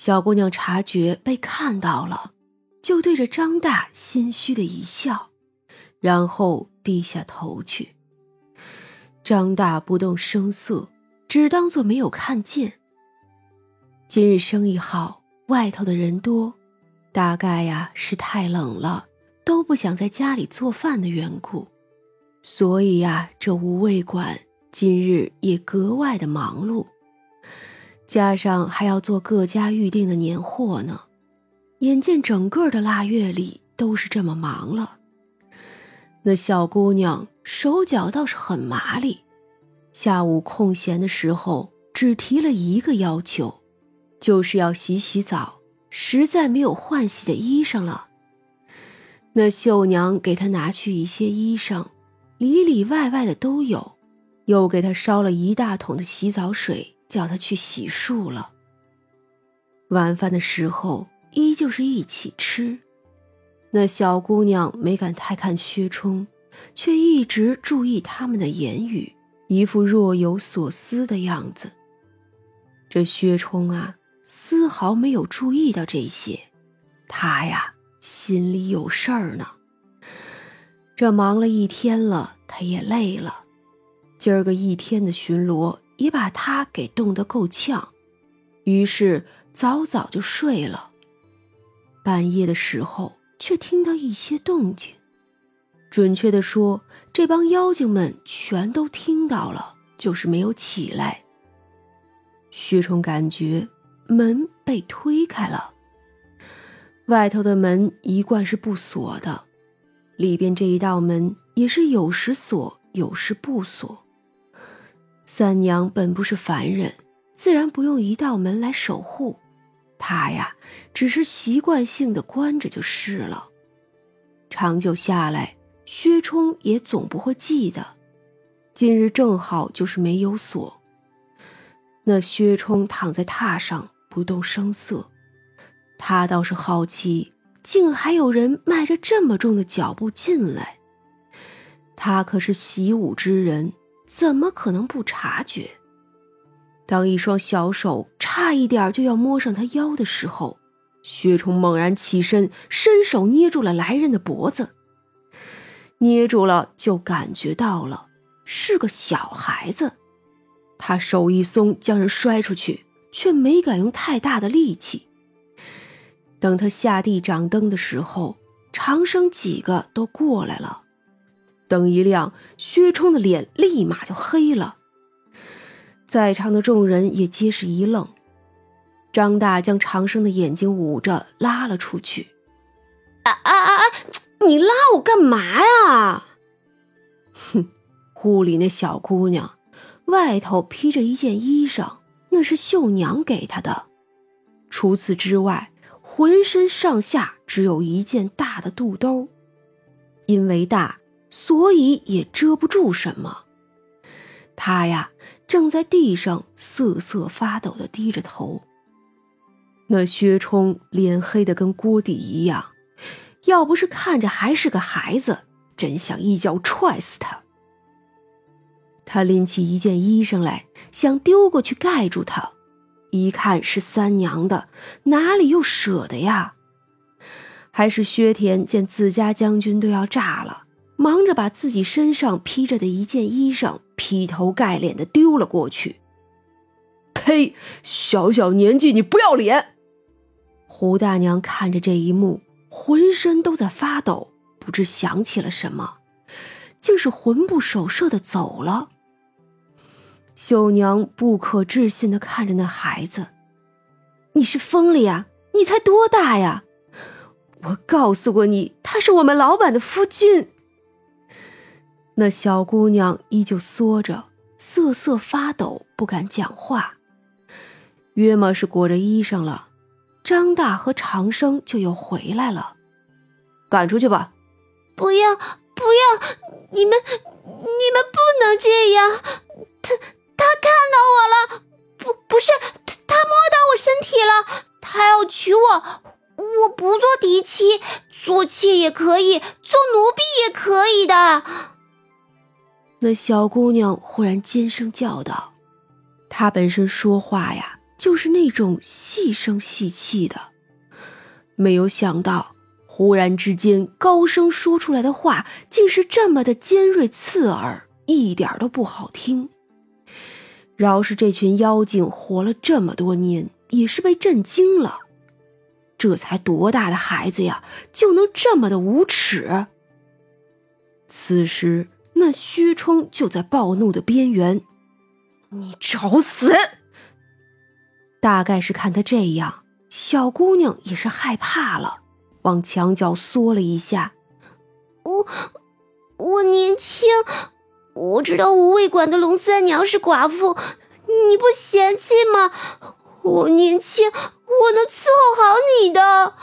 小姑娘察觉被看到了，就对着张大心虚的一笑，然后低下头去。张大不动声色，只当做没有看见。今日生意好，外头的人多，大概呀是太冷了，都不想在家里做饭的缘故，所以呀，这无味馆今日也格外的忙碌。加上还要做各家预定的年货呢，眼见整个的腊月里都是这么忙了。那小姑娘手脚倒是很麻利，下午空闲的时候只提了一个要求，就是要洗洗澡，实在没有换洗的衣裳了。那绣娘给她拿去一些衣裳，里里外外的都有，又给她烧了一大桶的洗澡水。叫他去洗漱了。晚饭的时候，依旧是一起吃。那小姑娘没敢太看薛冲，却一直注意他们的言语，一副若有所思的样子。这薛冲啊，丝毫没有注意到这些，他呀，心里有事儿呢。这忙了一天了，他也累了，今儿个一天的巡逻。也把他给冻得够呛，于是早早就睡了。半夜的时候，却听到一些动静，准确的说，这帮妖精们全都听到了，就是没有起来。薛冲感觉门被推开了，外头的门一贯是不锁的，里边这一道门也是有时锁，有时不锁。三娘本不是凡人，自然不用一道门来守护，她呀，只是习惯性的关着就是了。长久下来，薛冲也总不会记得，今日正好就是没有锁。那薛冲躺在榻上不动声色，他倒是好奇，竟还有人迈着这么重的脚步进来。他可是习武之人。怎么可能不察觉？当一双小手差一点就要摸上他腰的时候，薛冲猛然起身，伸手捏住了来人的脖子。捏住了，就感觉到了是个小孩子。他手一松，将人摔出去，却没敢用太大的力气。等他下地掌灯的时候，长生几个都过来了。灯一亮，薛冲的脸立马就黑了。在场的众人也皆是一愣。张大将长生的眼睛捂着，拉了出去。啊啊啊啊！你拉我干嘛呀？哼！屋里那小姑娘，外头披着一件衣裳，那是绣娘给她的。除此之外，浑身上下只有一件大的肚兜，因为大。所以也遮不住什么。他呀，正在地上瑟瑟发抖的低着头。那薛冲脸黑的跟锅底一样，要不是看着还是个孩子，真想一脚踹死他。他拎起一件衣裳来，想丢过去盖住他，一看是三娘的，哪里又舍得呀？还是薛田见自家将军都要炸了。忙着把自己身上披着的一件衣裳劈头盖脸的丢了过去。呸！小小年纪你不要脸！胡大娘看着这一幕，浑身都在发抖，不知想起了什么，竟是魂不守舍的走了。秀娘不可置信的看着那孩子：“你是疯了呀？你才多大呀？我告诉过你，他是我们老板的夫君。”那小姑娘依旧缩着，瑟瑟发抖，不敢讲话。约么是裹着衣裳了，张大和长生就又回来了。赶出去吧！不要，不要！你们，你们不能这样！他，他看到我了！不，不是他，他摸到我身体了！他要娶我，我不做嫡妻，做妾也可以，做奴婢也可以的。那小姑娘忽然尖声叫道：“她本身说话呀，就是那种细声细气的。没有想到，忽然之间高声说出来的话，竟是这么的尖锐刺耳，一点都不好听。饶是这群妖精活了这么多年，也是被震惊了。这才多大的孩子呀，就能这么的无耻？此时，那薛冲就在暴怒的边缘。你找死！大概是看他这样，小姑娘也是害怕了，往墙角缩了一下。我我年轻，我知道无味馆的龙三娘是寡妇，你不嫌弃吗？我年轻，我能伺候好你的。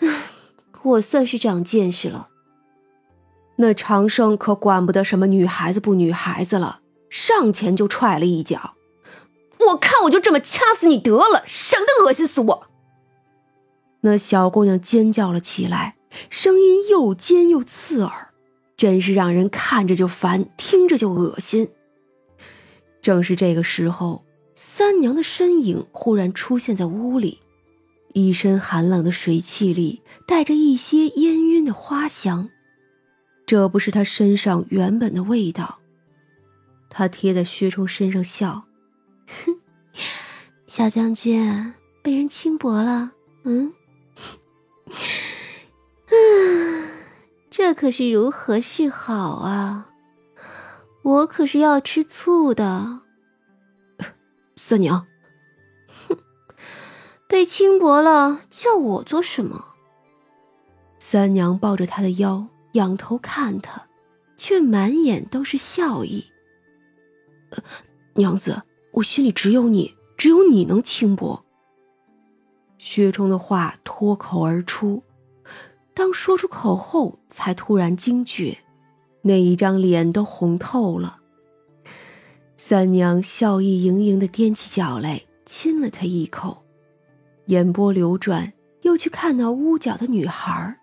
我算是长见识了。那长生可管不得什么女孩子不女孩子了，上前就踹了一脚。我看我就这么掐死你得了，省得恶心死我。那小姑娘尖叫了起来，声音又尖又刺耳，真是让人看着就烦，听着就恶心。正是这个时候，三娘的身影忽然出现在屋里，一身寒冷的水汽里带着一些氤氲的花香。这不是他身上原本的味道。他贴在薛冲身上笑：“哼，小将军被人轻薄了，嗯？啊，这可是如何是好啊？我可是要吃醋的。三娘，哼，被轻薄了，叫我做什么？”三娘抱着他的腰。仰头看他，却满眼都是笑意。娘子，我心里只有你，只有你能轻薄。薛冲的话脱口而出，当说出口后，才突然惊觉，那一张脸都红透了。三娘笑意盈盈的踮起脚来，亲了他一口，眼波流转，又去看那屋角的女孩儿。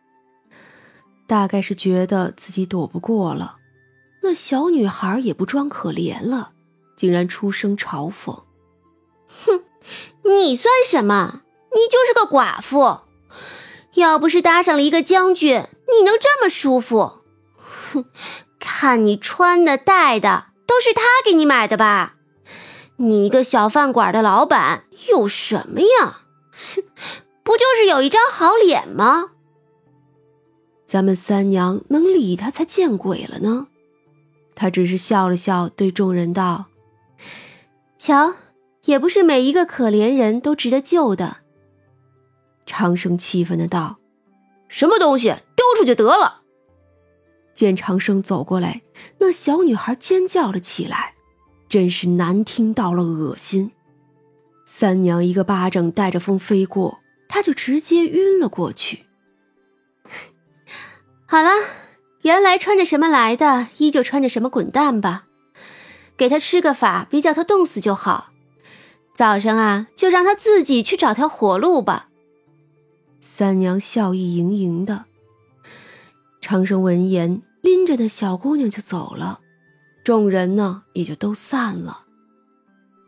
大概是觉得自己躲不过了，那小女孩也不装可怜了，竟然出声嘲讽：“哼，你算什么？你就是个寡妇。要不是搭上了一个将军，你能这么舒服？哼，看你穿的戴的，都是他给你买的吧？你一个小饭馆的老板有什么呀？哼，不就是有一张好脸吗？”咱们三娘能理他才见鬼了呢！他只是笑了笑，对众人道：“瞧，也不是每一个可怜人都值得救的。”长生气愤的道：“什么东西，丢出去得了！”见长生走过来，那小女孩尖叫了起来，真是难听到了恶心。三娘一个巴掌带着风飞过，她就直接晕了过去。好了，原来穿着什么来的，依旧穿着什么滚蛋吧。给他施个法，别叫他冻死就好。早上啊，就让他自己去找条活路吧。三娘笑意盈盈的。长生闻言，拎着那小姑娘就走了。众人呢，也就都散了。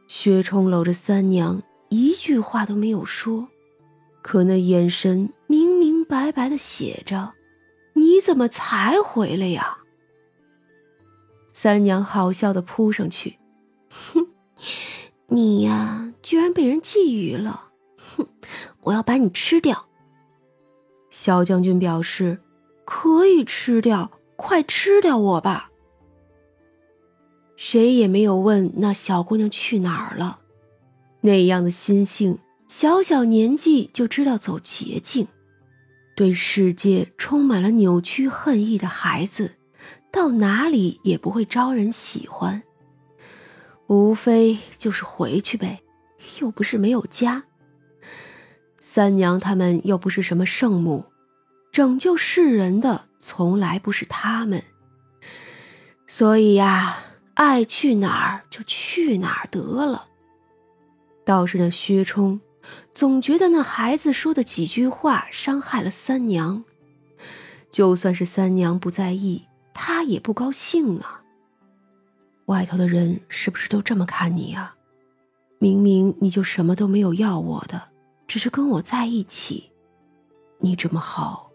薛冲搂着三娘，一句话都没有说，可那眼神明明白白的写着。你怎么才回来呀？三娘好笑的扑上去，哼，你呀，居然被人觊觎了，哼，我要把你吃掉。小将军表示可以吃掉，快吃掉我吧。谁也没有问那小姑娘去哪儿了，那样的心性，小小年纪就知道走捷径。对世界充满了扭曲恨意的孩子，到哪里也不会招人喜欢。无非就是回去呗，又不是没有家。三娘他们又不是什么圣母，拯救世人的从来不是他们。所以呀，爱去哪儿就去哪儿得了。倒是那薛冲。总觉得那孩子说的几句话伤害了三娘，就算是三娘不在意，他也不高兴啊。外头的人是不是都这么看你呀？明明你就什么都没有要我的，只是跟我在一起。你这么好，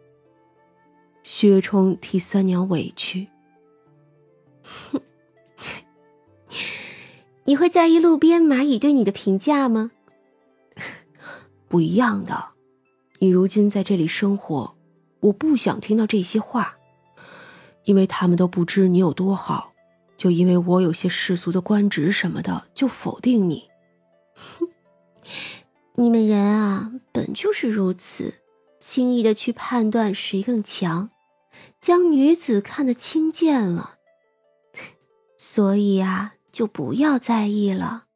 薛冲替三娘委屈。哼，你会在意路边蚂蚁对你的评价吗？不一样的，你如今在这里生活，我不想听到这些话，因为他们都不知你有多好，就因为我有些世俗的官职什么的，就否定你。你们人啊，本就是如此。轻易的去判断谁更强，将女子看得轻贱了，所以啊，就不要在意了。